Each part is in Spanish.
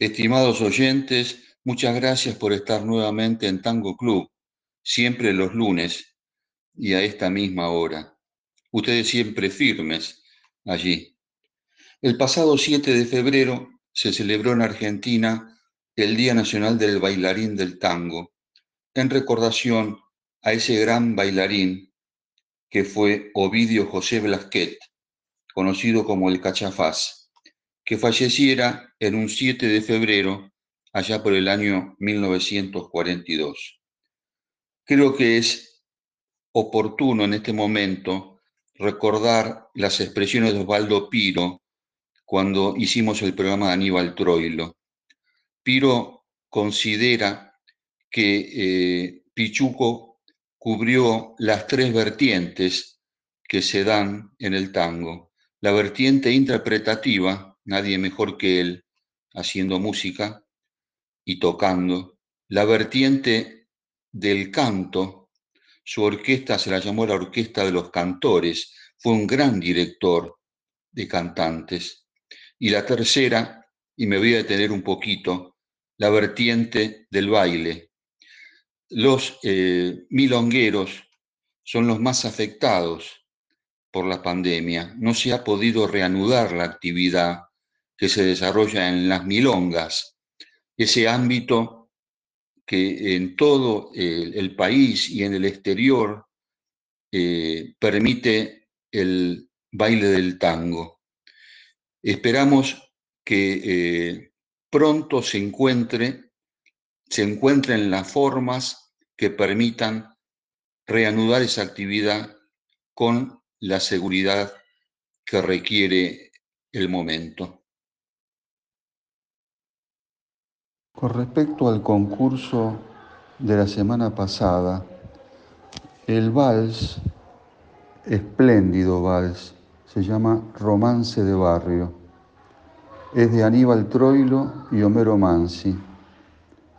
Estimados oyentes, muchas gracias por estar nuevamente en Tango Club, siempre los lunes y a esta misma hora. Ustedes siempre firmes allí. El pasado 7 de febrero se celebró en Argentina el Día Nacional del Bailarín del Tango, en recordación a ese gran bailarín que fue Ovidio José Blasquet, conocido como el Cachafaz, que falleciera en un 7 de febrero allá por el año 1942. Creo que es oportuno en este momento recordar las expresiones de Osvaldo Piro cuando hicimos el programa de Aníbal Troilo. Piro considera que eh, Pichuco cubrió las tres vertientes que se dan en el tango. La vertiente interpretativa, nadie mejor que él, haciendo música y tocando. La vertiente del canto, su orquesta se la llamó la Orquesta de los Cantores, fue un gran director de cantantes. Y la tercera, y me voy a detener un poquito, la vertiente del baile. Los eh, milongueros son los más afectados por la pandemia. No se ha podido reanudar la actividad que se desarrolla en las milongas, ese ámbito que en todo el, país y en el exterior eh, permite el baile del tango. Esperamos que eh, pronto se encuentre, se encuentren las formas que permitan reanudar esa actividad con la seguridad que requiere el momento. Con respecto al concurso de la semana pasada, el vals, espléndido vals, se llama Romance de Barrio. Es de Aníbal Troilo y Homero Mansi,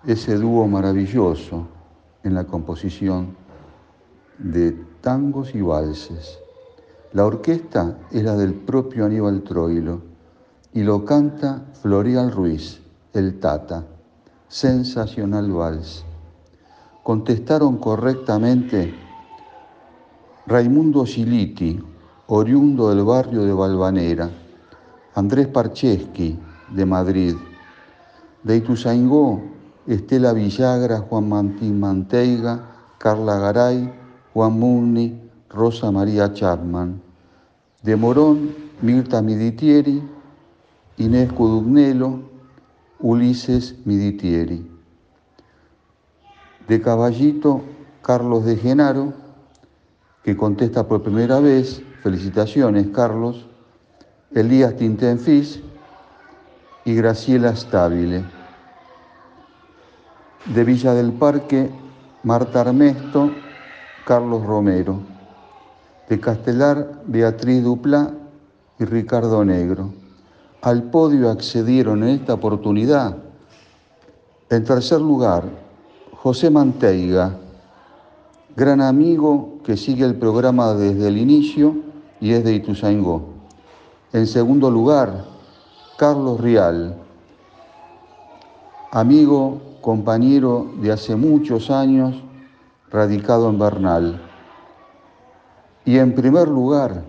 ese dúo maravilloso en la composición de tangos y valses. La orquesta es la del propio Aníbal Troilo y lo canta Florial Ruiz, el Tata. Sensacional vals. Contestaron correctamente Raimundo Siliti, oriundo del barrio de Valvanera, Andrés Parcheschi, de Madrid, de Ituzaingó, Estela Villagra, Juan Martín Manteiga, Carla Garay, Juan Mugni, Rosa María Chapman, de Morón, Mirta Miditieri, Inés Cudugnelo, Ulises Miditieri. De Caballito, Carlos de Genaro, que contesta por primera vez, Felicitaciones, Carlos. Elías Tintenfis y Graciela Stabile. De Villa del Parque, Marta Armesto, Carlos Romero. De Castelar, Beatriz Duplá y Ricardo Negro. Al podio accedieron en esta oportunidad, en tercer lugar, José Manteiga, gran amigo que sigue el programa desde el inicio y es de Ituzaingó. En segundo lugar, Carlos Rial, amigo, compañero de hace muchos años, radicado en Bernal. Y en primer lugar,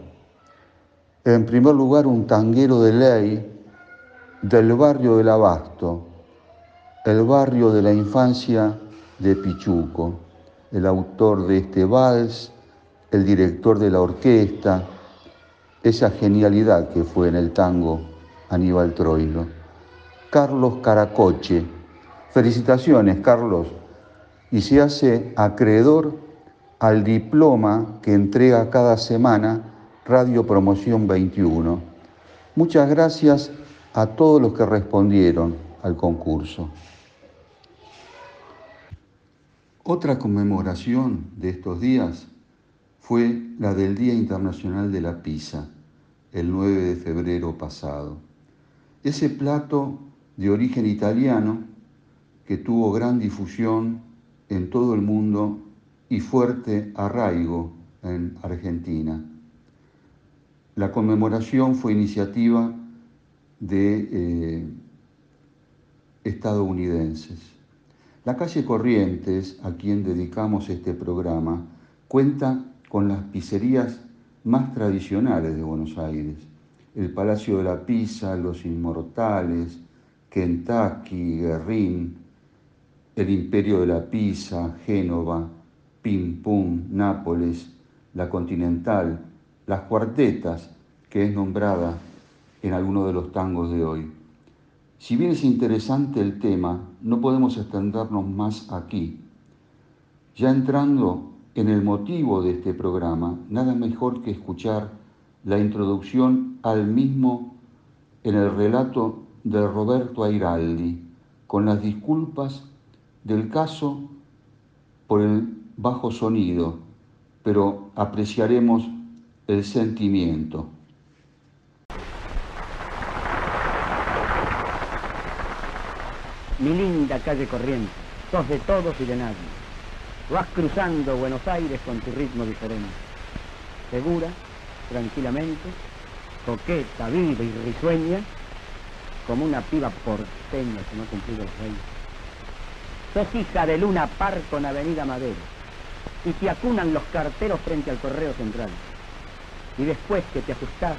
en primer lugar un tanguero de ley del barrio del Abasto, el barrio de la infancia de Pichuco, el autor de este vals, el director de la orquesta, esa genialidad que fue en el tango Aníbal Troilo. Carlos Caracoche, felicitaciones Carlos, y se hace acreedor al diploma que entrega cada semana Radio Promoción 21. Muchas gracias a todos los que respondieron, al concurso. Otra conmemoración de estos días fue la del Día Internacional de la Pizza, el 9 de febrero pasado. Ese plato de origen italiano que tuvo gran difusión en todo el mundo y fuerte arraigo en Argentina. La conmemoración fue iniciativa de eh, estadounidenses. La calle Corrientes, a quien dedicamos este programa, cuenta con las pizzerías más tradicionales de Buenos Aires. El Palacio de la Pizza, Los Inmortales, Kentucky, Guerrín, el Imperio de la Pizza, Génova, Pim Pum, Nápoles, la Continental, las cuartetas, que es nombrada en alguno de los tangos de hoy. Si bien es interesante el tema, no podemos extendernos más aquí. Ya entrando en el motivo de este programa, nada mejor que escuchar la introducción al mismo en el relato de Roberto Airaldi, con las disculpas del caso por el bajo sonido, pero apreciaremos el sentimiento. mi linda calle corriente, sos de todos y de nadie. Vas cruzando Buenos Aires con tu ritmo diferente. Segura, tranquilamente, coqueta, viva y risueña, como una piba porteña que no ha cumplido los reyes. Sos hija de Luna Par con Avenida Madero, y te acunan los carteros frente al correo central. Y después que te ajustás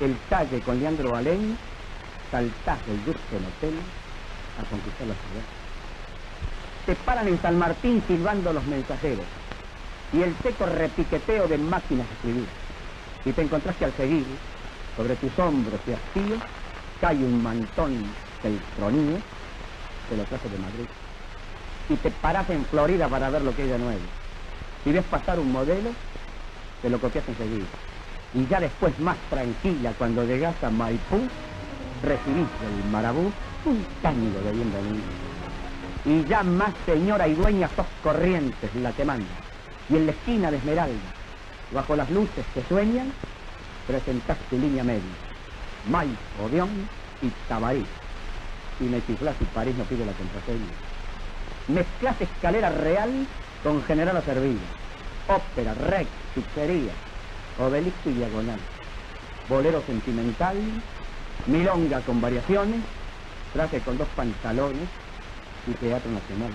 el talle con Leandro Baleño, saltás del Dulce Hotel a conquistar la ciudad. Te paran en San Martín silbando los mensajeros y el seco repiqueteo de máquinas de escribir. Y te encontraste al seguir, sobre tus hombros y hastíos, cae un mantón del tronío, te lo trajo de Madrid. Y te paras en Florida para ver lo que hay de nuevo. Y ves pasar un modelo, te lo copias enseguida. Y ya después, más tranquila, cuando llegas a Maipú, recibís el marabú un tango de bienvenida. Y ya más señora y dueña sos corrientes la que manda. Y en la esquina de Esmeralda, bajo las luces que sueñan, presentás tu línea media. May, Odeón y Tabarí. Y me chiflás y París no pide la contraseña. Mezclas escalera real con general a servir. Ópera, rec, pizzería, obelisco y diagonal. Bolero sentimental, milonga con variaciones, traje con dos pantalones y teatro nacional.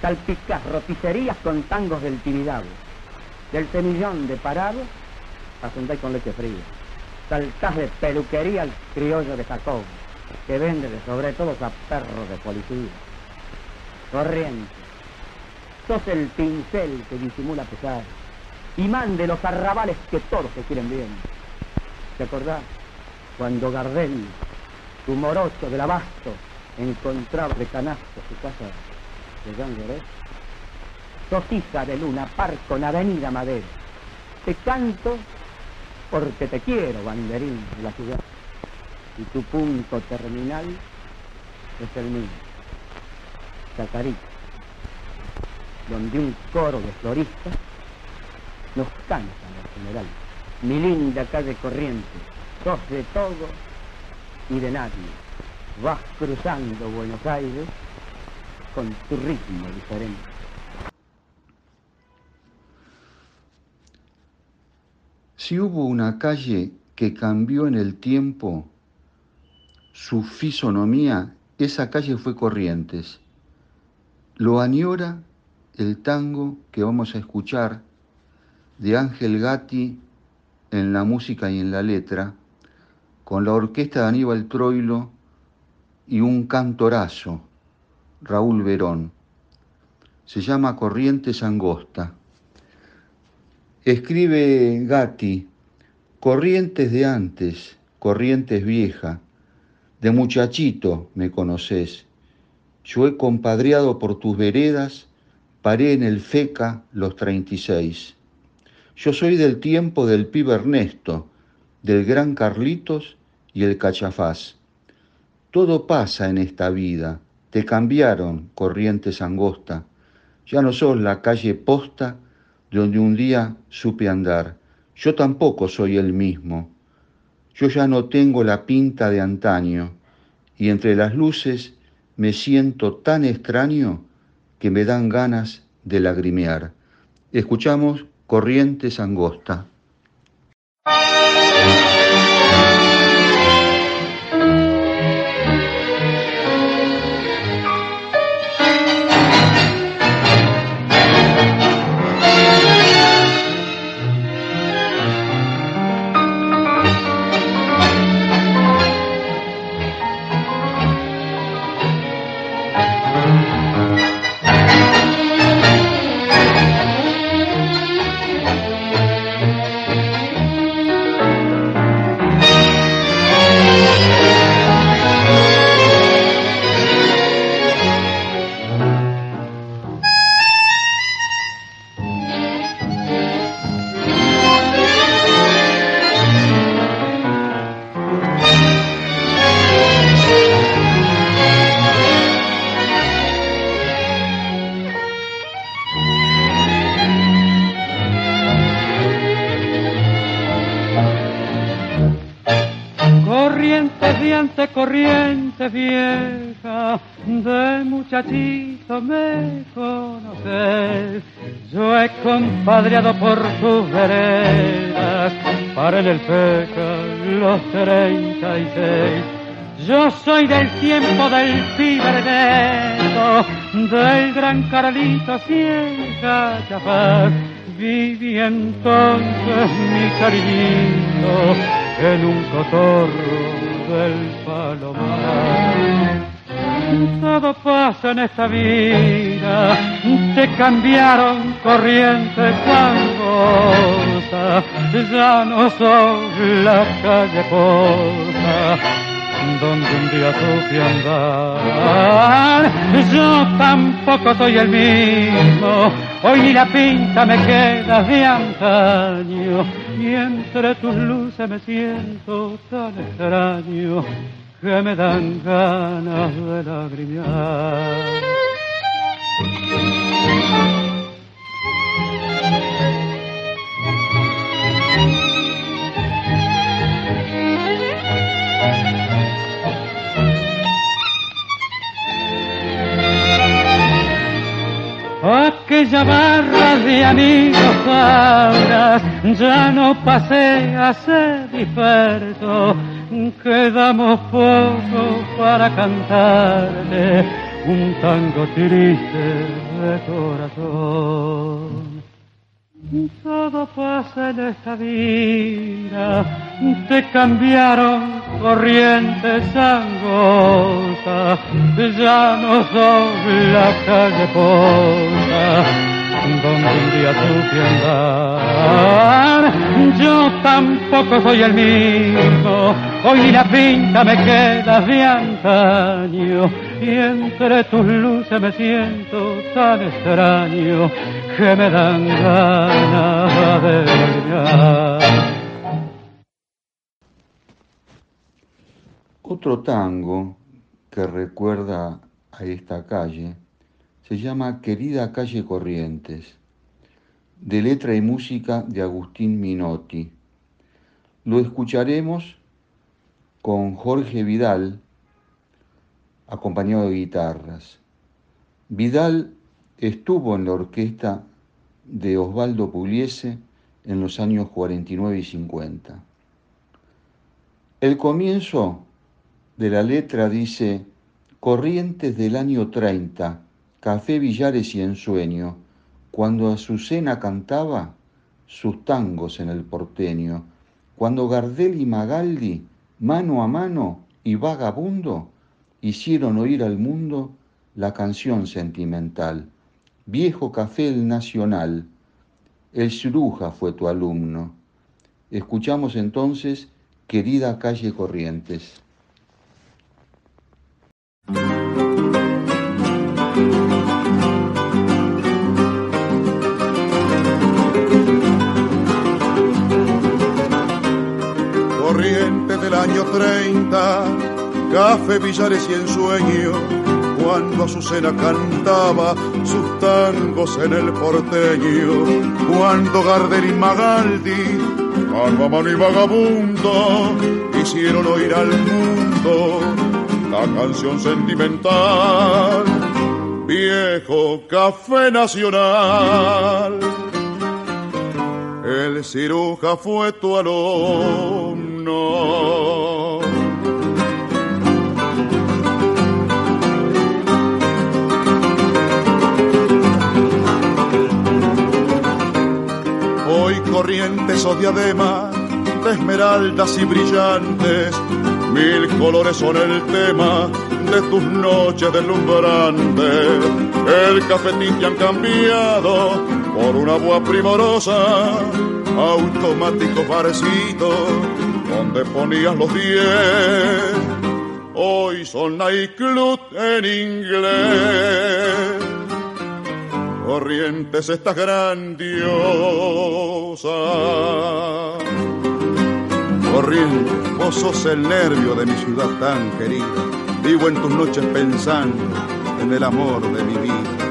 Salpicás roticerías con tangos del Tibidabo, del semillón de parado a con leche fría. Saltás de peluquería al criollo de Jacob, que vende de sobre todo a perros de policía. Corriente, sos el pincel que disimula pesar, imán de los arrabales que todos se quieren bien. ¿Te acordás? Cuando Gardel tu morocho del abasto, encontrar de canasto su casa de Jean hija de luna, par con avenida Madero. Te canto porque te quiero, banderín de la ciudad. Y tu punto terminal es el mío, Chacarita, donde un coro de floristas nos canta en general. Mi linda calle corriente, sos de todo y de nadie. Vas cruzando Buenos Aires con tu ritmo diferente. Si hubo una calle que cambió en el tiempo su fisonomía, esa calle fue Corrientes. Lo añora el tango que vamos a escuchar de Ángel Gatti en la música y en la letra, con la orquesta de Aníbal Troilo y un cantorazo, Raúl Verón. Se llama Corrientes Angosta. Escribe Gatti, Corrientes de antes, Corrientes vieja, de muchachito me conoces. Yo he compadreado por tus veredas, paré en el FECA los 36. Yo soy del tiempo del pibe Ernesto, del gran Carlitos y el cachafaz. todo pasa en esta vida. Te cambiaron, corrientes angosta. Ya no sos la calle posta donde un día supe andar. Yo tampoco soy el mismo. Yo ya no tengo la pinta de antaño y entre las luces me siento tan extraño que me dan ganas de lagrimear. Escuchamos Corrientes Angosta. Compadreado por tus veredas, para en el peca los treinta y seis. Yo soy del tiempo del ciberneto, del gran Carlito Ciega Chapaz. Viví entonces mi cariñito en un cotorro del palomar. Todo pasa en esta vida, te cambiaron corrientes angostas, ya no soy la calle posta donde un día supe andar. Yo tampoco soy el mismo, hoy la pinta me queda de antaño, y entre tus luces me siento tan extraño que me dan ganas de lagrimear. aquella barra de amigos ahora ya no pasé a ser disperso, quedamos poco para cantarte un tango triste de corazón. Todo pasa en esta vida, te cambiaron corrientes angostas, ya no son la calle posta, donde un día supe andar. Yo tampoco soy el mismo, hoy la pinta me queda de antaño, y entre tus luces me siento tan extraño que me dan ganas de brillar. Otro tango que recuerda a esta calle se llama Querida Calle Corrientes, de letra y música de Agustín Minotti. Lo escucharemos con Jorge Vidal, acompañado de guitarras. Vidal estuvo en la orquesta de Osvaldo Pugliese en los años 49 y 50. El comienzo de la letra dice, Corrientes del año 30, Café Villares y Ensueño, cuando Azucena cantaba sus tangos en el porteño, cuando Gardel y Magaldi, mano a mano y vagabundo, hicieron oír al mundo la canción sentimental. Viejo café el nacional, el Ciruja fue tu alumno. Escuchamos entonces Querida calle Corrientes. Año 30, café, billares y ensueño, cuando Azucena cantaba sus tangos en el porteño, cuando Gardel y Magaldi, mano y vagabundo, hicieron oír al mundo la canción sentimental, viejo café nacional. El ciruja fue tu alumno. Hoy corrientes o diademas de esmeraldas y brillantes, mil colores son el tema de tus noches deslumbrantes. El cafetín te han cambiado por una voz primorosa, automático parecito, donde ponías los diez. Hoy son nightclub en inglés. Corrientes estás grandiosa. Corrientes, vos sos el nervio de mi ciudad tan querida. Vivo en tus noches pensando en el amor de mi vida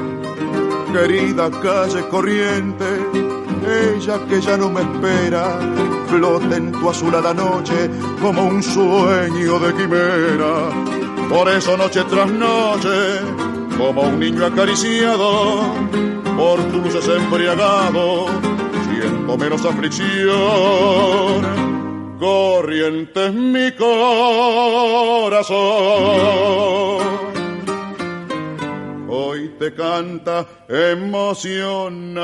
querida calle corriente, ella que ya no me espera, en tu azulada noche como un sueño de quimera. Por eso noche tras noche, como un niño acariciado, por tus luces embriagado, siento menos aflicción. Corriente es mi corazón hoy te canta emocionado.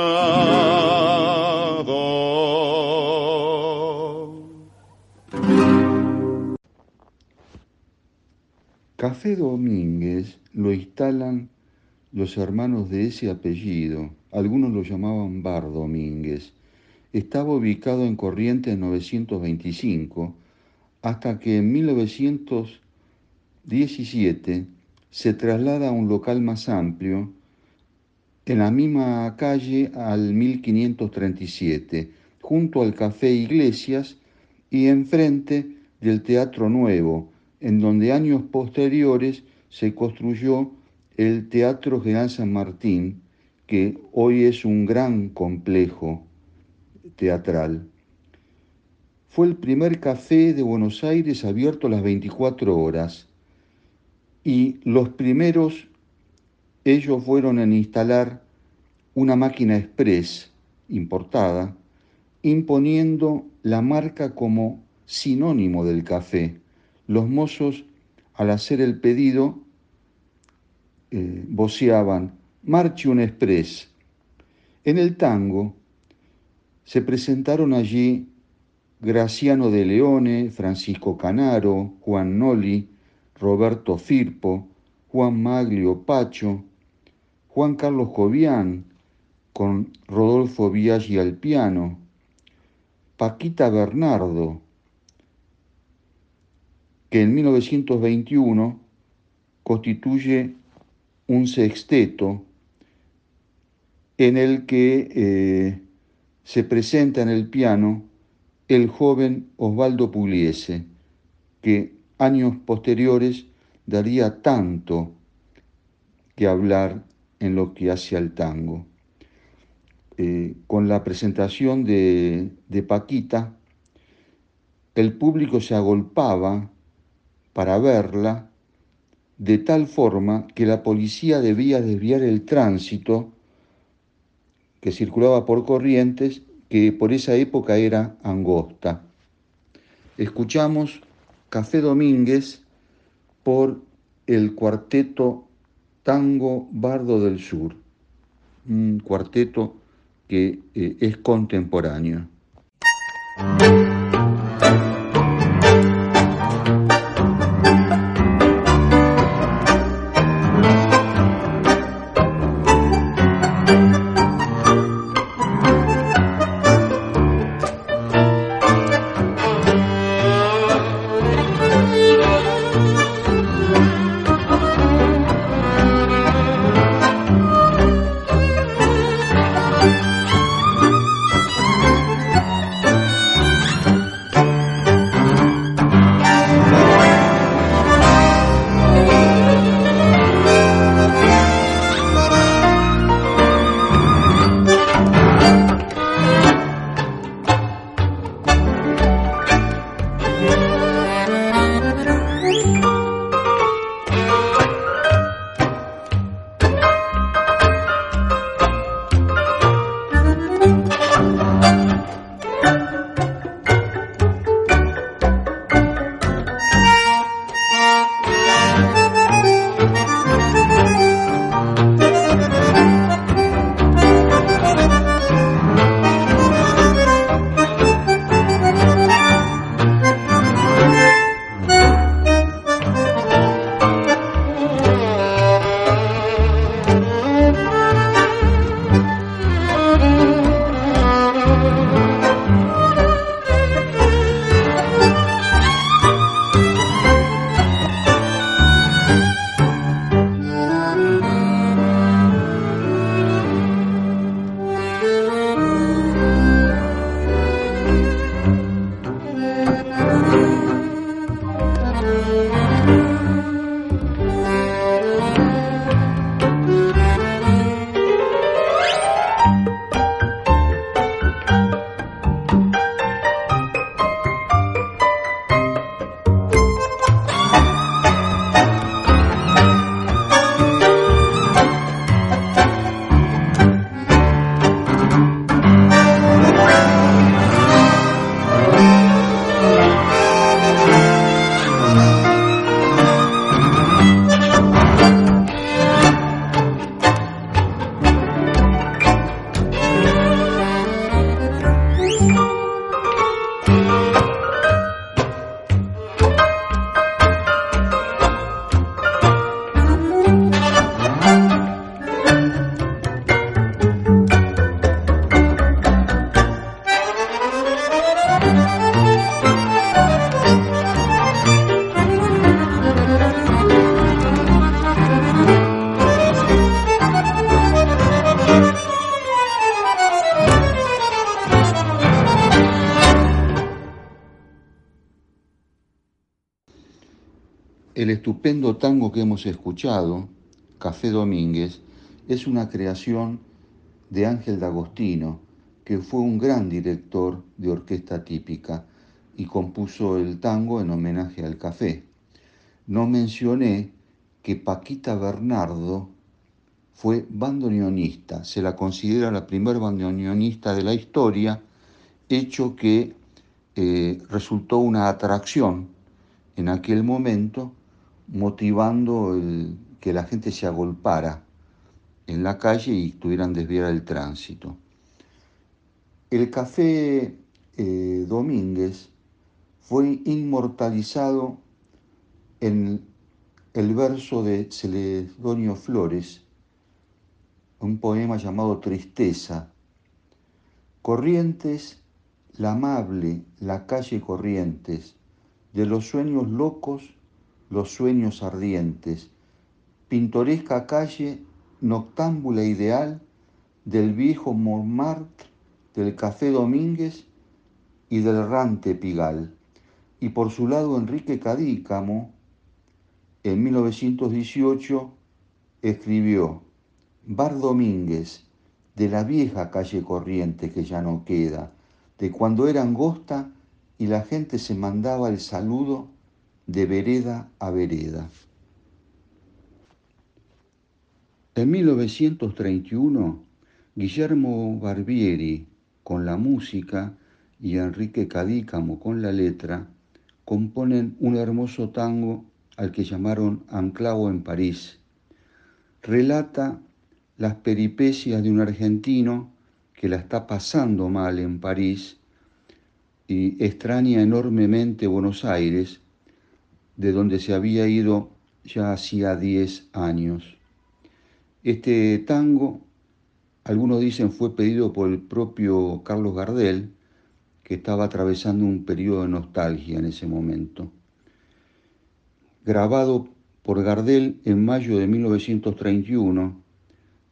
Café Domínguez lo instalan los hermanos de ese apellido, algunos lo llamaban Bar Domínguez. Estaba ubicado en Corrientes 925 hasta que en 1917 se traslada a un local más amplio en la misma calle al 1537, junto al Café Iglesias y enfrente del Teatro Nuevo, en donde años posteriores se construyó el Teatro General San Martín, que hoy es un gran complejo teatral. Fue el primer café de Buenos Aires abierto las 24 horas y los primeros, ellos fueron en instalar una máquina express importada, imponiendo la marca como sinónimo del café. Los mozos, al hacer el pedido, eh, voceaban, marche un express. En el tango se presentaron allí Graciano de Leone, Francisco Canaro, Juan Noli, Roberto Firpo, Juan Maglio Pacho, Juan Carlos Jovián, con Rodolfo Biaggi al piano, Paquita Bernardo, que en 1921 constituye un sexteto en el que eh, se presenta en el piano el joven Osvaldo Pugliese, que años posteriores daría tanto que hablar en lo que hace al tango. Eh, con la presentación de, de Paquita, el público se agolpaba para verla de tal forma que la policía debía desviar el tránsito que circulaba por corrientes que por esa época era angosta. Escuchamos Café Domínguez por el cuarteto Tango Bardo del Sur, un cuarteto que eh, es contemporáneo. Café Domínguez, es una creación de Ángel D'Agostino, que fue un gran director de orquesta típica y compuso el tango en homenaje al café. No mencioné que Paquita Bernardo fue bandoneonista, se la considera la primer bandoneonista de la historia, hecho que eh, resultó una atracción en aquel momento, motivando que la gente se agolpara en la calle y tuvieran desviar el tránsito. El café eh, Domínguez fue inmortalizado en el verso de Celedonio Flores, un poema llamado Tristeza. Corrientes, la amable, la calle Corrientes, de los sueños locos, los sueños ardientes, pintoresca calle noctámbula ideal del viejo Montmartre, del Café Domínguez y del errante Pigal. Y por su lado Enrique Cadícamo, en 1918, escribió Bar Domínguez, de la vieja calle corriente que ya no queda, de cuando era angosta y la gente se mandaba el saludo de vereda a vereda. En 1931, Guillermo Barbieri, con la música, y Enrique Cadícamo, con la letra, componen un hermoso tango al que llamaron Anclavo en París. Relata las peripecias de un argentino que la está pasando mal en París y extraña enormemente Buenos Aires, de donde se había ido ya hacía 10 años. Este tango, algunos dicen, fue pedido por el propio Carlos Gardel, que estaba atravesando un periodo de nostalgia en ese momento. Grabado por Gardel en mayo de 1931,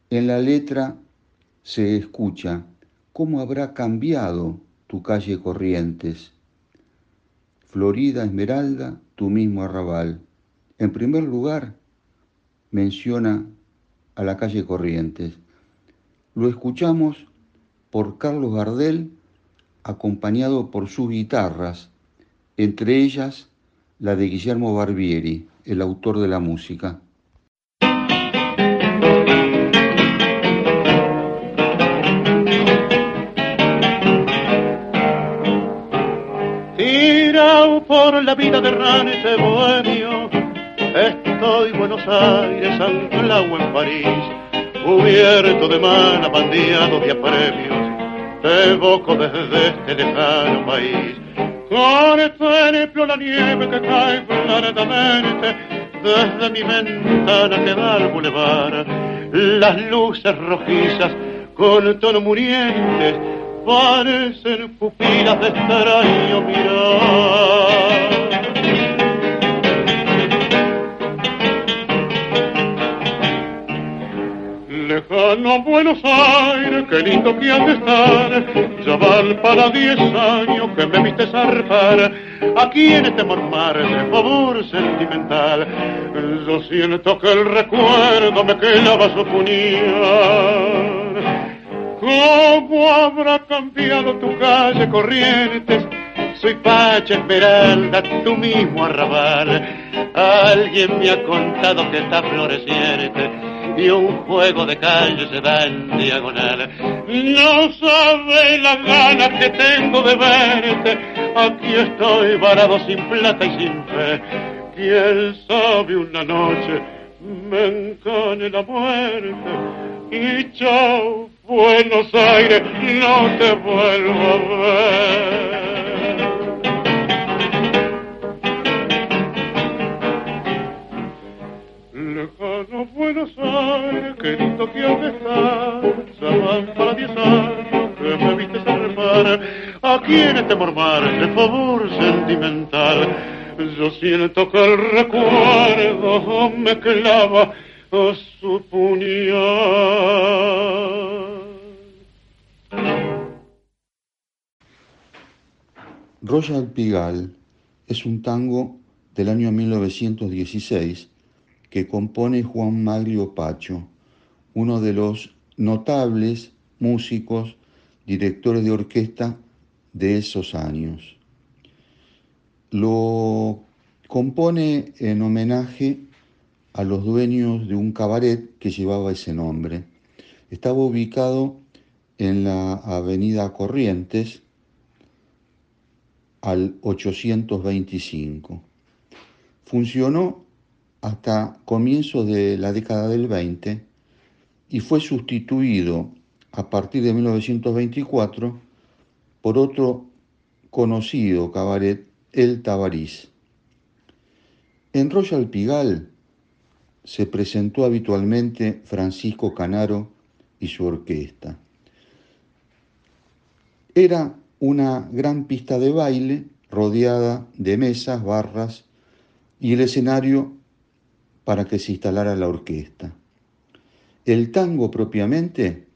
en la letra se escucha cómo habrá cambiado tu calle Corrientes. Florida Esmeralda, tu mismo arrabal. En primer lugar, menciona a la calle Corrientes. Lo escuchamos por Carlos Gardel, acompañado por sus guitarras, entre ellas la de Guillermo Barbieri, el autor de la música. Por la vida de errante bohemio, estoy Buenos Aires, anclado en París, cubierto de mana, bandeado de apremios, te evoco desde este lejano país. Contemplo la nieve que cae claramente desde mi ventana que da al bulevar, las luces rojizas con tono murientes parecen pupilas de extraño mirar. Lejano Buenos Aires, qué lindo que has de estar. Ya van para diez años que me viste zarpar. Aquí en este mormar de favor sentimental. Yo siento que el recuerdo me clava su puñal. ¿Cómo habrá cambiado tu calle Corrientes? Soy Pacha Esmeralda, tu mismo arrabal. Alguien me ha contado que está floreciente y un juego de calle se da en diagonal. No sabe las ganas que tengo de verte. Aquí estoy varado sin plata y sin fe. Quién sabe una noche me encane la muerte y chao Buenos Aires, no te vuelvo a ver. Lejano Buenos Aires, qué lindo que has para diez años que me viste zarpar, aquí en este mormar de favor sentimental, yo siento que el recuerdo me clava a su puñal. Royal Pigal es un tango del año 1916 que compone Juan Maglio Pacho, uno de los notables músicos, directores de orquesta de esos años. Lo compone en homenaje a los dueños de un cabaret que llevaba ese nombre. Estaba ubicado en la avenida Corrientes al 825. Funcionó hasta comienzos de la década del 20 y fue sustituido a partir de 1924 por otro conocido cabaret, El Tabariz. En Royal Pigal se presentó habitualmente Francisco Canaro y su orquesta. Era una gran pista de baile rodeada de mesas, barras y el escenario para que se instalara la orquesta. El tango propiamente,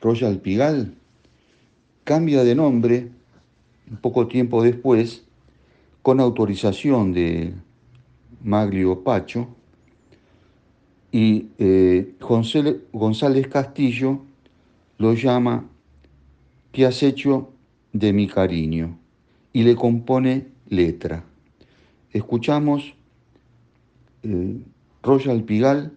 Royal Pigal, cambia de nombre poco tiempo después con autorización de Maglio Pacho y eh, González Castillo lo llama ¿Qué has hecho de mi cariño? y le compone letra. Escuchamos eh, Royal Pigal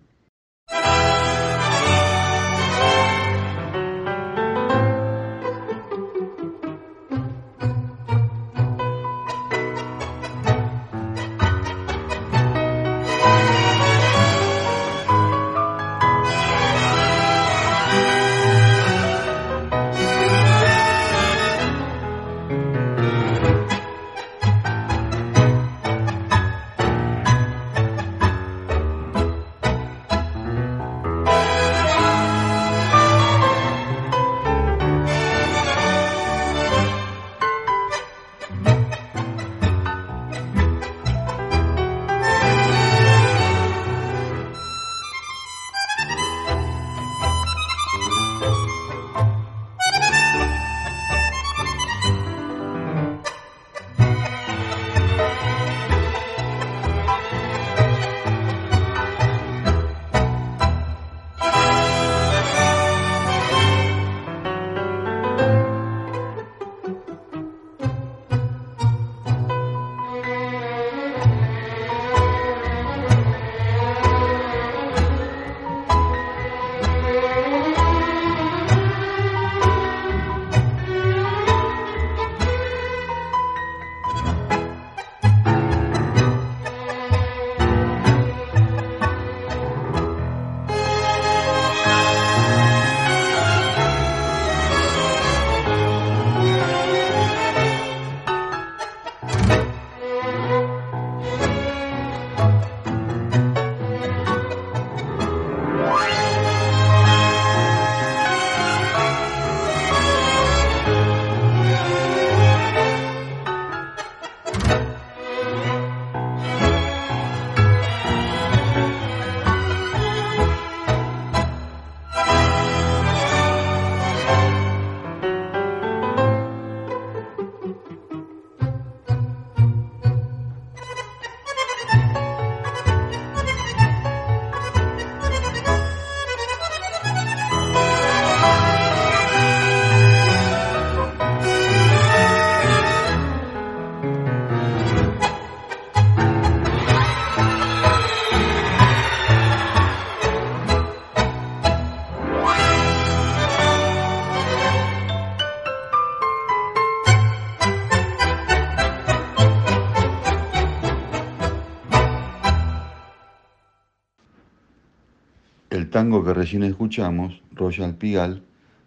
recién escuchamos, Royal Pigal,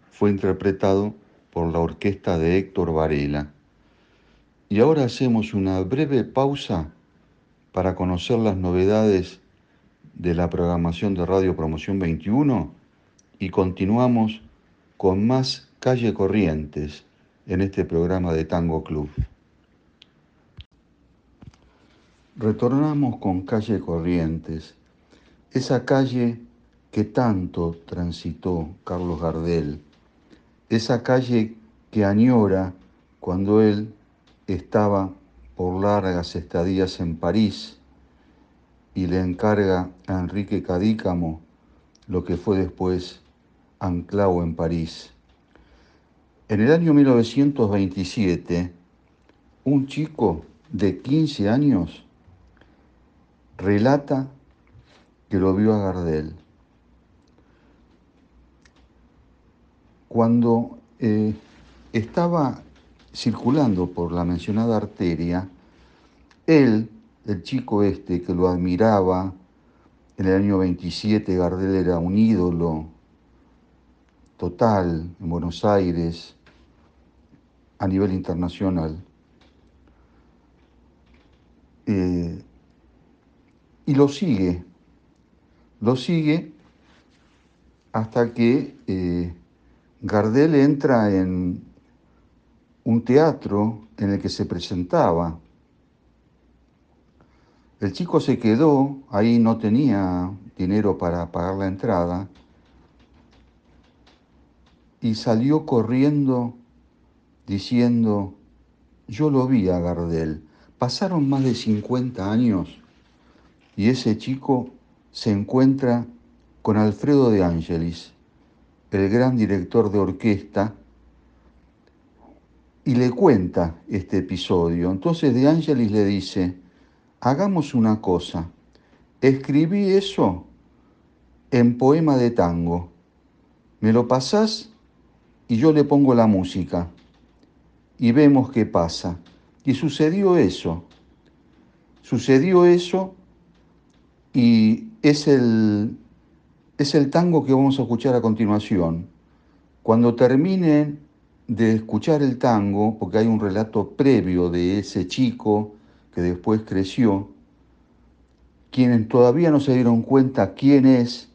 fue interpretado por la orquesta de Héctor Varela. Y ahora hacemos una breve pausa para conocer las novedades de la programación de Radio Promoción 21 y continuamos con más Calle Corrientes en este programa de Tango Club. Retornamos con Calle Corrientes, esa calle que tanto transitó Carlos Gardel, esa calle que añora cuando él estaba por largas estadías en París y le encarga a Enrique Cadícamo lo que fue después Anclao en París. En el año 1927, un chico de 15 años relata que lo vio a Gardel. Cuando eh, estaba circulando por la mencionada arteria, él, el chico este que lo admiraba, en el año 27 Gardel era un ídolo total en Buenos Aires, a nivel internacional. Eh, y lo sigue, lo sigue hasta que eh, Gardel entra en un teatro en el que se presentaba. El chico se quedó, ahí no tenía dinero para pagar la entrada, y salió corriendo diciendo, yo lo vi a Gardel. Pasaron más de 50 años y ese chico se encuentra con Alfredo de Angelis, el gran director de orquesta, y le cuenta este episodio. Entonces De Angelis le dice, hagamos una cosa, escribí eso en poema de tango, me lo pasás y yo le pongo la música y vemos qué pasa. Y sucedió eso, sucedió eso y es el, es el tango que vamos a escuchar a continuación. Cuando terminen de escuchar el tango, porque hay un relato previo de ese chico que después creció, quienes todavía no se dieron cuenta quién es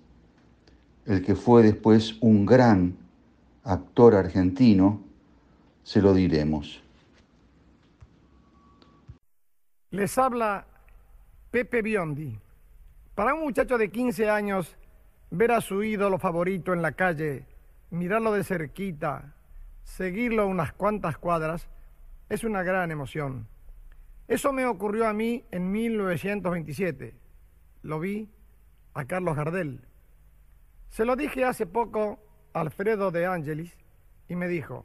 el que fue después un gran actor argentino, se lo diremos. Les habla Pepe Biondi. Para un muchacho de 15 años, ver a su ídolo favorito en la calle, mirarlo de cerquita, seguirlo unas cuantas cuadras, es una gran emoción. Eso me ocurrió a mí en 1927. Lo vi a Carlos Gardel. Se lo dije hace poco a Alfredo de Angelis y me dijo,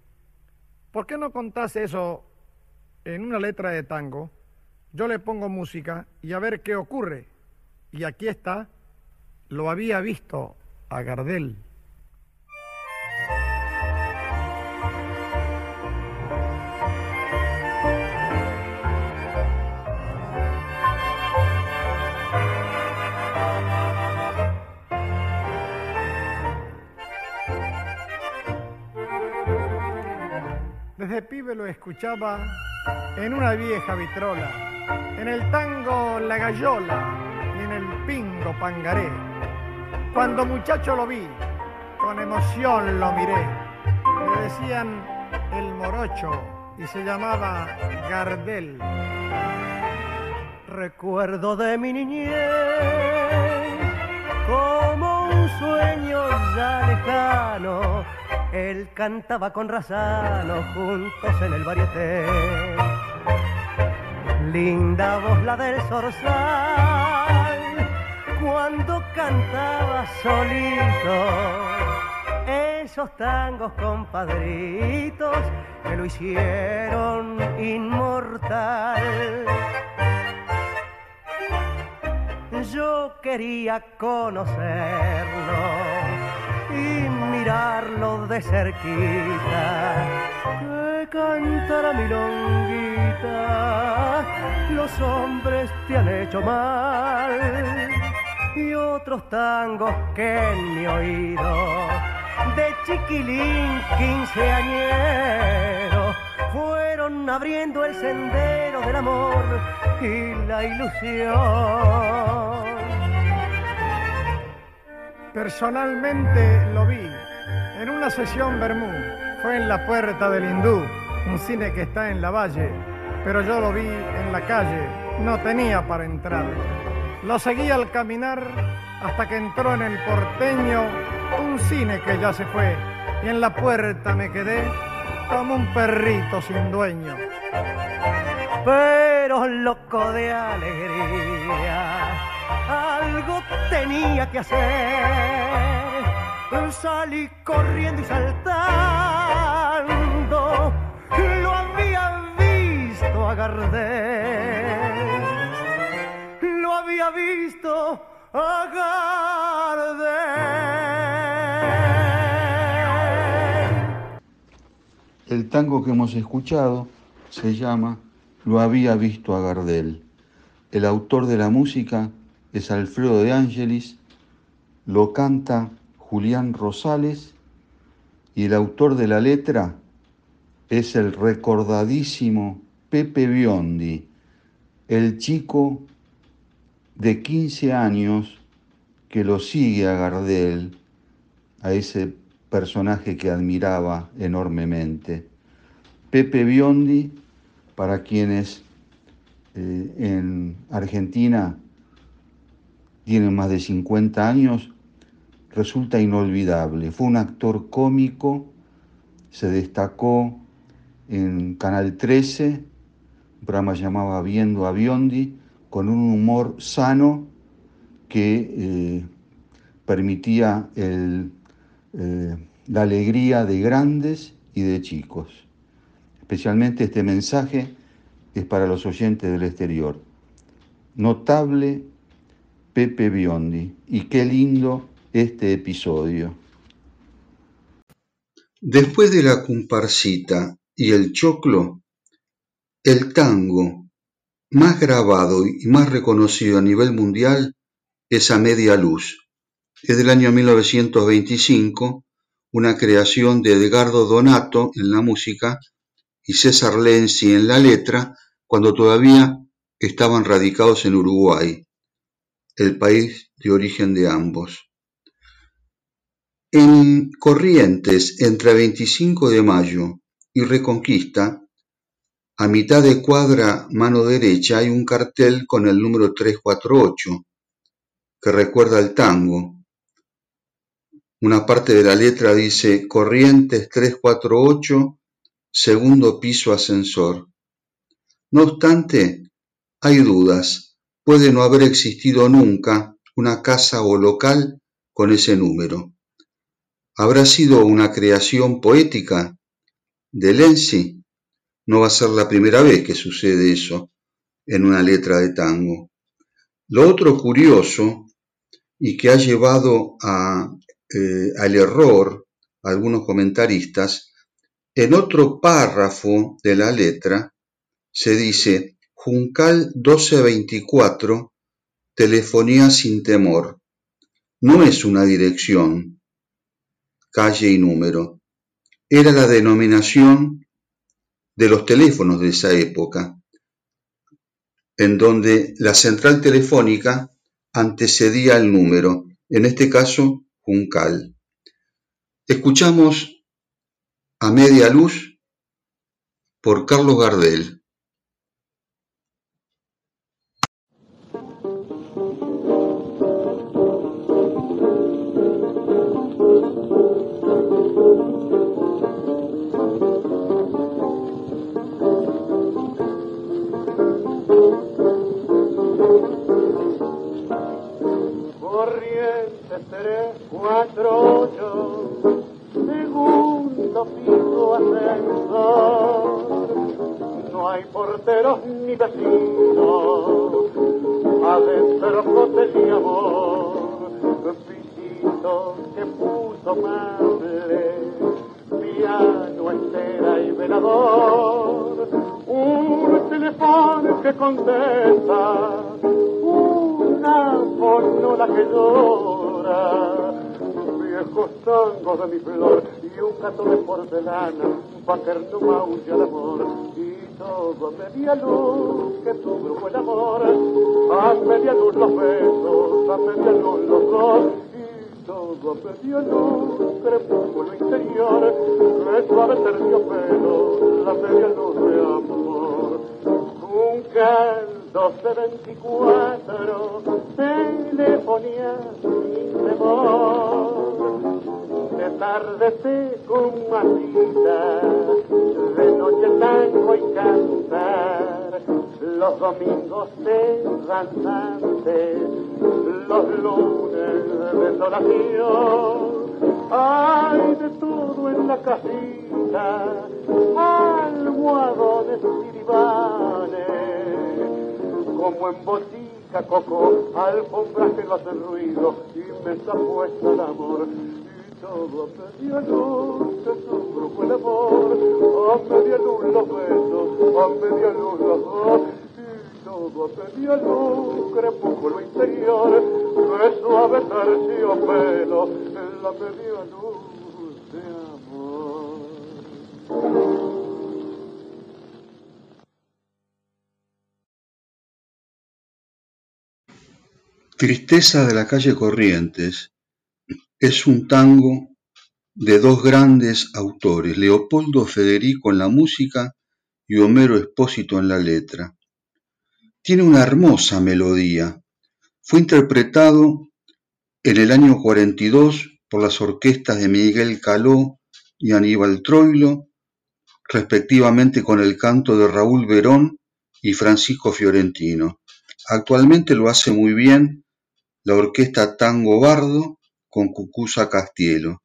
¿por qué no contás eso en una letra de tango? Yo le pongo música y a ver qué ocurre. Y aquí está, lo había visto a Gardel. Desde pibe lo escuchaba en una vieja vitrola, en el tango La Gallola y en el pingo Pangaré. Cuando muchacho lo vi, con emoción lo miré. Me decían el morocho y se llamaba Gardel. Recuerdo de mi niñez como un sueño ya lejano él cantaba con Razano juntos en el varieté. Linda voz la del zorzal cuando cantaba solito. Esos tangos compadritos que lo hicieron inmortal. Yo quería conocerlo y mirarlo de cerquita. Que cantara milonguita, los hombres te han hecho mal. Y otros tangos que en mi oído, de chiquilín quinceañero, fueron abriendo el sendero del amor y la ilusión. Personalmente lo vi en una sesión Bermú. Fue en la puerta del Hindú, un cine que está en la valle, pero yo lo vi en la calle, no tenía para entrar. Lo seguí al caminar hasta que entró en el porteño un cine que ya se fue y en la puerta me quedé como un perrito sin dueño. pero loco de alegría. Algo tenía que hacer. Salí corriendo y saltando. Lo había visto a Gardel. Visto a. El tango que hemos escuchado se llama Lo había visto a Gardel. El autor de la música es Alfredo de Angelis, lo canta Julián Rosales y el autor de la letra es el recordadísimo Pepe Biondi, el chico de 15 años que lo sigue a Gardel, a ese personaje que admiraba enormemente. Pepe Biondi, para quienes eh, en Argentina tienen más de 50 años, resulta inolvidable. Fue un actor cómico, se destacó en Canal 13, un programa llamaba Viendo a Biondi, con un humor sano que eh, permitía eh, la alegría de grandes y de chicos. Especialmente este mensaje es para los oyentes del exterior. Notable Pepe Biondi y qué lindo este episodio. Después de la comparsita y el choclo, el tango más grabado y más reconocido a nivel mundial es A Media Luz. Es del año 1925, una creación de Edgardo Donato en la música y César Lenzi en la letra, cuando todavía estaban radicados en Uruguay, el país de origen de ambos. En Corrientes, entre 25 de Mayo y Reconquista, a mitad de cuadra mano derecha hay un cartel con el número 348, que recuerda el tango. Una parte de la letra dice Corrientes 348, segundo piso ascensor. No obstante, hay dudas. Puede no haber existido nunca una casa o local con ese número. ¿Habrá sido una creación poética de Lenzi? No va a ser la primera vez que sucede eso en una letra de tango. Lo otro curioso y que ha llevado eh, al error a algunos comentaristas, en otro párrafo de la letra se dice Juncal 1224, telefonía sin temor. No es una dirección, calle y número. Era la denominación de los teléfonos de esa época, en donde la central telefónica antecedía al número, en este caso Juncal. Escuchamos a media luz por Carlos Gardel. Ocho, segundo piso ascensor. No hay porteros ni vecinos, adentro cotes y amor, pisito que puso mable, piano, estera y velador, un teléfono que contesta, una la que llora, viejos tangos de mi flor y un gato de porcelana, pa' que no maulla el amor, y todo a media luz que tu brujo el amor, a media luz los besos, a media luz los dos, y todo media luz, crepúsculo interior, que suave terciopelo, la media luz de amor, un canto 1224, telefonía sin temor. De tarde te con masita, de noche tango y cantar, los domingos errantes, los lunes de desolación. Hay de todo en la casita, almohadones y divanes, como en botica, coco, alfombras que no hacen ruido y mesa puesta al amor. Todo a media luz que es el amor, a media luz los besos, a media luz los dos. Y todo a media luz, crepúsculo interior, que suave terciopelo en la media luz de amor. Tristeza de la calle Corrientes es un tango de dos grandes autores, Leopoldo Federico en la música y Homero Espósito en la letra. Tiene una hermosa melodía. Fue interpretado en el año 42 por las orquestas de Miguel Caló y Aníbal Troilo, respectivamente con el canto de Raúl Verón y Francisco Fiorentino. Actualmente lo hace muy bien la orquesta Tango Bardo con Cucuza Castielo.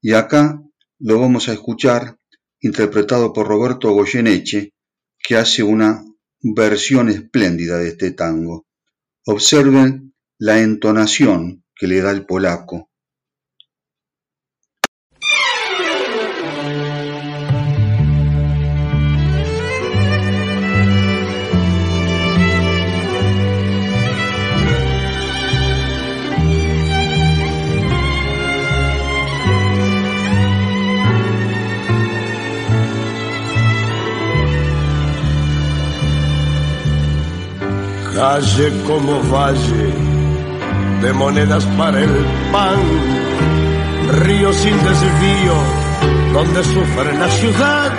Y acá lo vamos a escuchar interpretado por Roberto Goyeneche, que hace una versión espléndida de este tango. Observen la entonación que le da el polaco. Calle como valle de monedas para el pan, río sin desvío donde sufre la ciudad.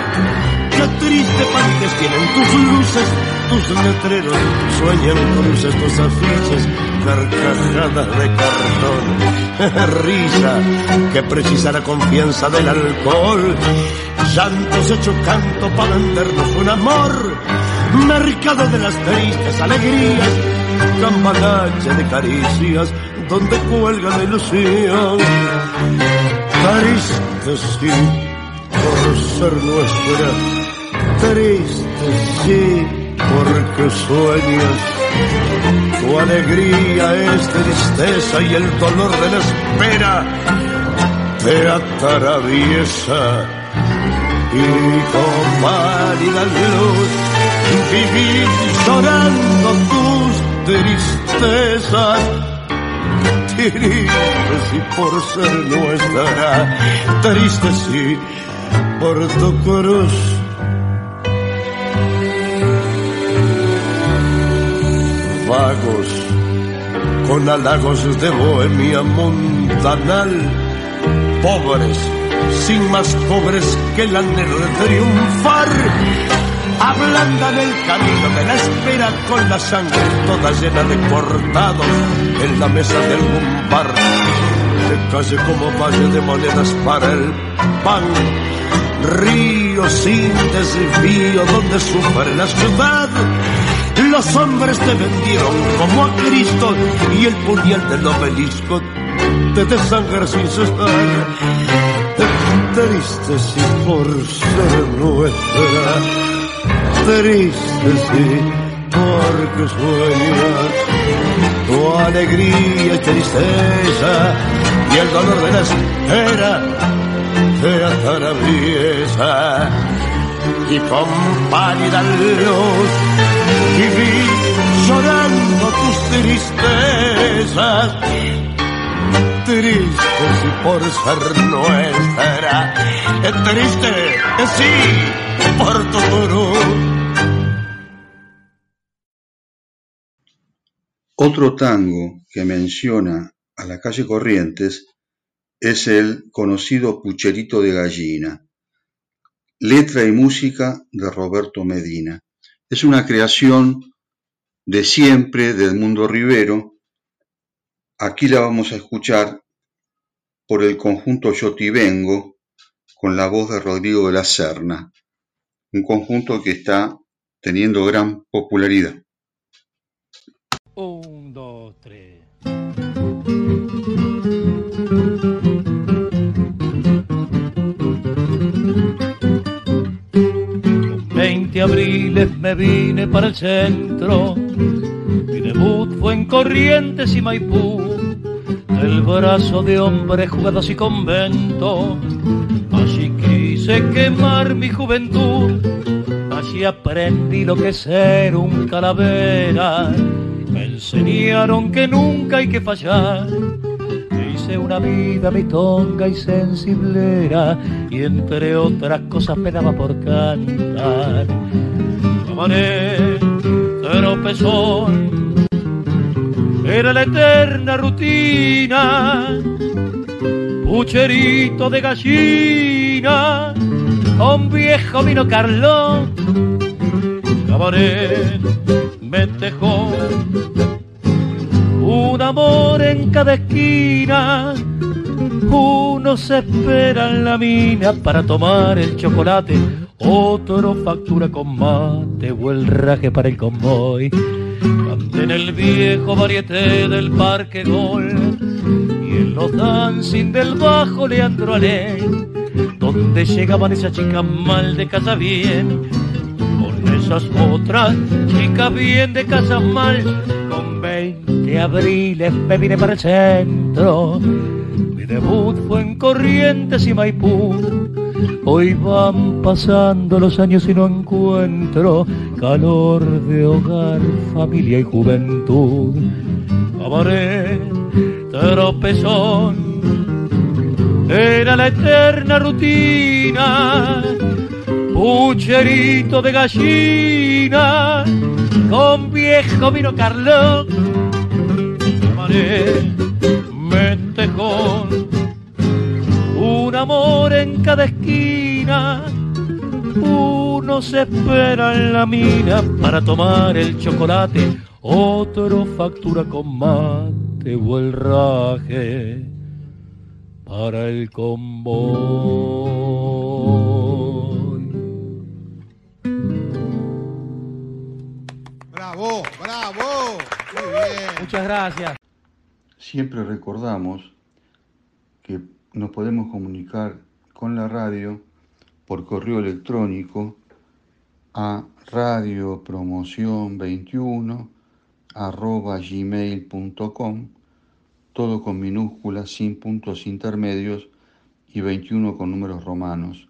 Qué triste parques tienen tus luces, tus letreros, sueñan cruces, tus afiches, carcajadas de cartón, risa que precisa la confianza del alcohol, llantos hecho canto para vendernos un amor mercado de las tristes alegrías, campanache de caricias, donde cuelga la ilusión. Triste sí, por ser nuestra, triste sí, porque sueñas. Tu alegría es tristeza y el dolor de la espera te atraviesa y con pálida luz Viví llorando tus tristezas. Triste si por ser nuestra, triste si por tu cruz. Vagos con halagos de bohemia mundanal, pobres, sin más pobres que el anhelo de triunfar ablandan el camino de la espera con la sangre toda llena de cortados en la mesa de algún bar. De calle como valle de monedas para el pan, río sin desvío donde sufre la ciudad. Los hombres te vendieron como a Cristo y el puñal del obelisco te desangra sin cesar. Triste si por ser nuestra triste, sí, porque sueñas tu alegría y tristeza y el dolor de la espera te atraviesa y con pálida luz viví llorando tus tristezas triste si por ser nuestra triste sí por tu Otro tango que menciona a la calle Corrientes es el conocido Pucherito de Gallina, letra y música de Roberto Medina. Es una creación de siempre de Edmundo Rivero. Aquí la vamos a escuchar por el conjunto Yo Vengo con la voz de Rodrigo de la Serna, un conjunto que está teniendo gran popularidad. Un, dos, tres. 20 abriles me vine para el centro. Mi debut fue en Corrientes y Maipú. El brazo de hombre jugados y convento. Así quise quemar mi juventud. Así aprendí lo que ser un calavera. Me enseñaron que nunca hay que fallar hice una vida mitonga y sensiblera y entre otras cosas me daba por cantar. Tropezón, era la eterna rutina, pucherito de gallina, un viejo vino Carlos, cabaret, tejó un amor en cada esquina. Uno se espera en la mina para tomar el chocolate, otro factura con mate o el raje para el convoy. Cante en el viejo varieté del Parque Gol y en los dancing del bajo Leandro Alén, donde llegaban esas chicas mal de casa bien, con esas otras chicas bien de casa mal, con 20 de abril me vine para el centro. Mi debut fue en Corrientes y Maipú. Hoy van pasando los años y no encuentro calor de hogar, familia y juventud. Cabaret, tropezón, era la eterna rutina. Pucherito de gallina, con viejo vino Carlos Mentejón, un amor en cada esquina. Uno se espera en la mina para tomar el chocolate, otro factura con mate o el raje para el convoy. Bravo, bravo. Muchas gracias. Siempre recordamos nos podemos comunicar con la radio por correo electrónico a radiopromoción21 arroba gmail.com todo con minúsculas sin puntos intermedios y 21 con números romanos.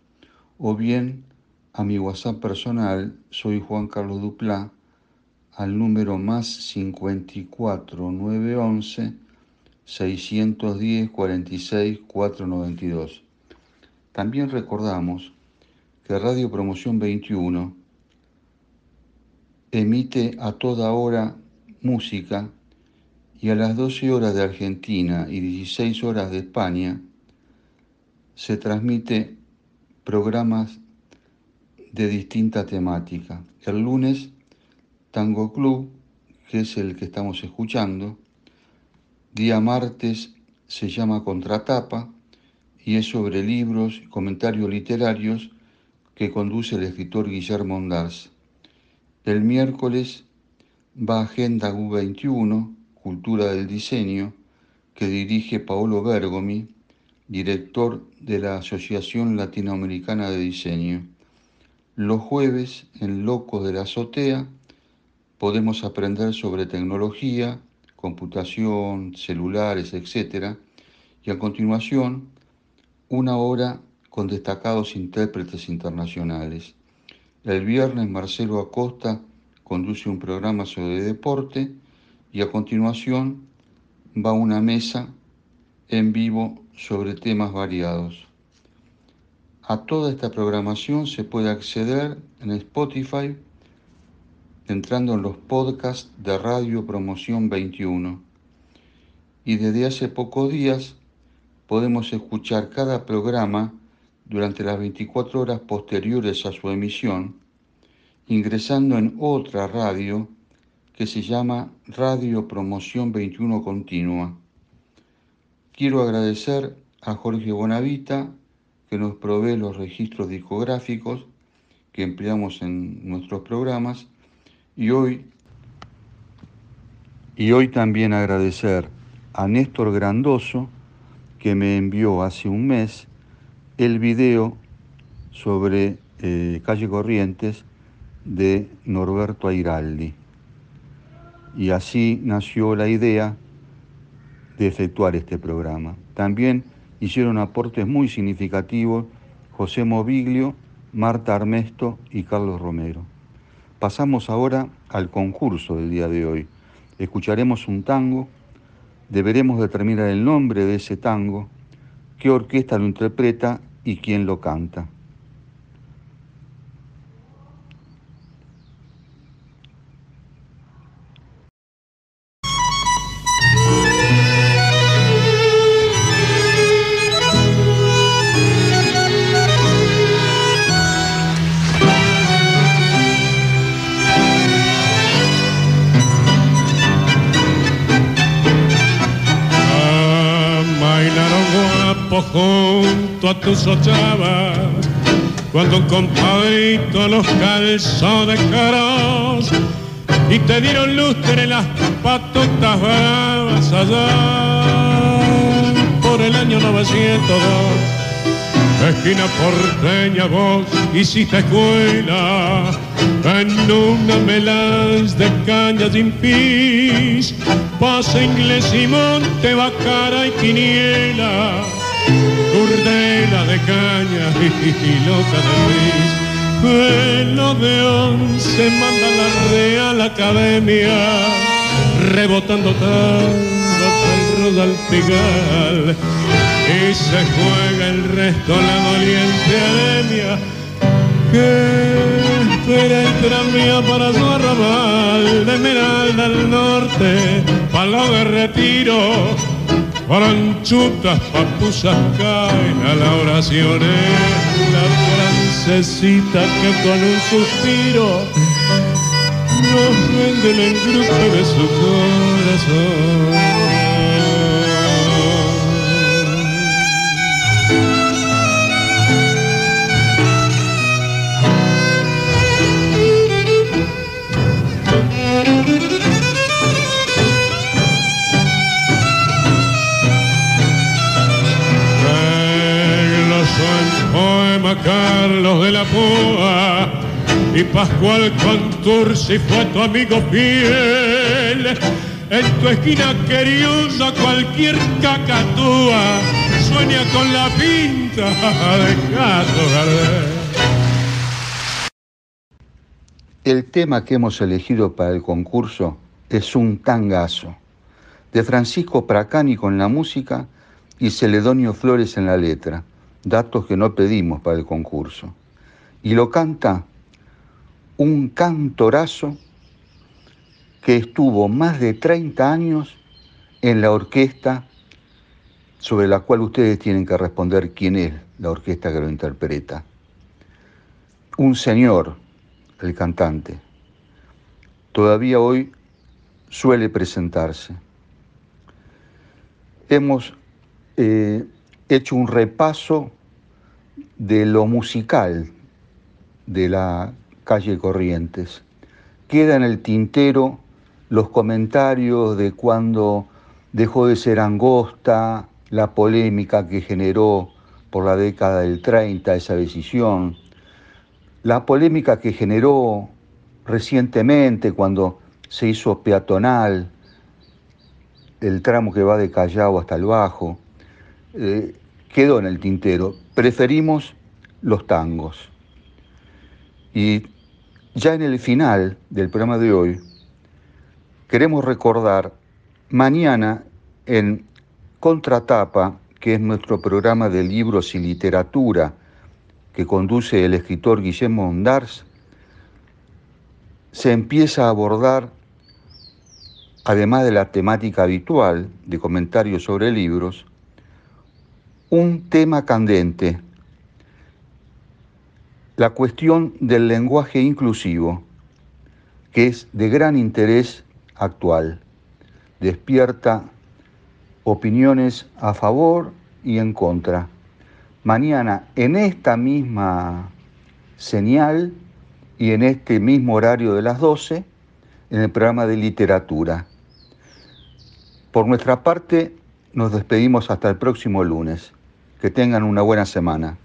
O bien a mi WhatsApp personal soy Juan Carlos Duplá al número más 54 911 610 46 492. También recordamos que Radio Promoción 21 emite a toda hora música y a las 12 horas de Argentina y 16 horas de España se transmite programas de distinta temática. El lunes Tango Club, que es el que estamos escuchando. Día martes se llama Contratapa y es sobre libros y comentarios literarios que conduce el escritor Guillermo Ondars. El miércoles va Agenda U21, Cultura del Diseño, que dirige Paolo Bergomi, director de la Asociación Latinoamericana de Diseño. Los jueves, en Locos de la Azotea, podemos aprender sobre tecnología, computación, celulares, etc. Y a continuación, una hora con destacados intérpretes internacionales. El viernes Marcelo Acosta conduce un programa sobre deporte y a continuación va una mesa en vivo sobre temas variados. A toda esta programación se puede acceder en Spotify entrando en los podcasts de Radio Promoción 21. Y desde hace pocos días podemos escuchar cada programa durante las 24 horas posteriores a su emisión, ingresando en otra radio que se llama Radio Promoción 21 Continua. Quiero agradecer a Jorge Bonavita, que nos provee los registros discográficos que empleamos en nuestros programas y hoy, y hoy también agradecer a Néstor Grandoso que me envió hace un mes el video sobre eh, Calle Corrientes de Norberto Airaldi. Y así nació la idea de efectuar este programa. También hicieron aportes muy significativos José Moviglio, Marta Armesto y Carlos Romero. Pasamos ahora al concurso del día de hoy. Escucharemos un tango, deberemos determinar el nombre de ese tango, qué orquesta lo interpreta y quién lo canta. Ochavas cuando un compadrito los calzó de caros y te dieron lustre las patotas bravas allá por el año 902 esquina porteña vos hiciste escuela en una melange de caña sin pis. Pasa inglés y monte bacara y quiniela Curdela de caña y loca de gris. Pelo de once manda la Real Academia, rebotando tanto el rodal pigal. Y se juega el resto la doliente anemia que espera el tranvía para su arrabal de Esmeralda al norte, palo de retiro Paranchutas, papusas caen a la oración la francesita que con un suspiro nos vende el engrupe de su corazón. Carlos de la Poa y Pascual Contursi fue tu amigo fiel. En tu esquina queriosa cualquier cacatúa sueña con la pinta de Gato El tema que hemos elegido para el concurso es un tangazo, de Francisco Pracani con la música y Celedonio Flores en la letra datos que no pedimos para el concurso. Y lo canta un cantorazo que estuvo más de 30 años en la orquesta sobre la cual ustedes tienen que responder quién es la orquesta que lo interpreta. Un señor, el cantante, todavía hoy suele presentarse. Hemos eh, hecho un repaso de lo musical de la calle Corrientes. Queda en el tintero los comentarios de cuando dejó de ser angosta, la polémica que generó por la década del 30 esa decisión, la polémica que generó recientemente cuando se hizo peatonal el tramo que va de Callao hasta el Bajo, eh, quedó en el tintero. Preferimos los tangos. Y ya en el final del programa de hoy, queremos recordar mañana en Contratapa, que es nuestro programa de libros y literatura que conduce el escritor Guillermo Ondars, se empieza a abordar, además de la temática habitual de comentarios sobre libros, un tema candente, la cuestión del lenguaje inclusivo, que es de gran interés actual. Despierta opiniones a favor y en contra. Mañana, en esta misma señal, y en este mismo horario de las 12 en el programa de literatura. Por nuestra parte, nos despedimos hasta el próximo lunes. Que tengan una buena semana.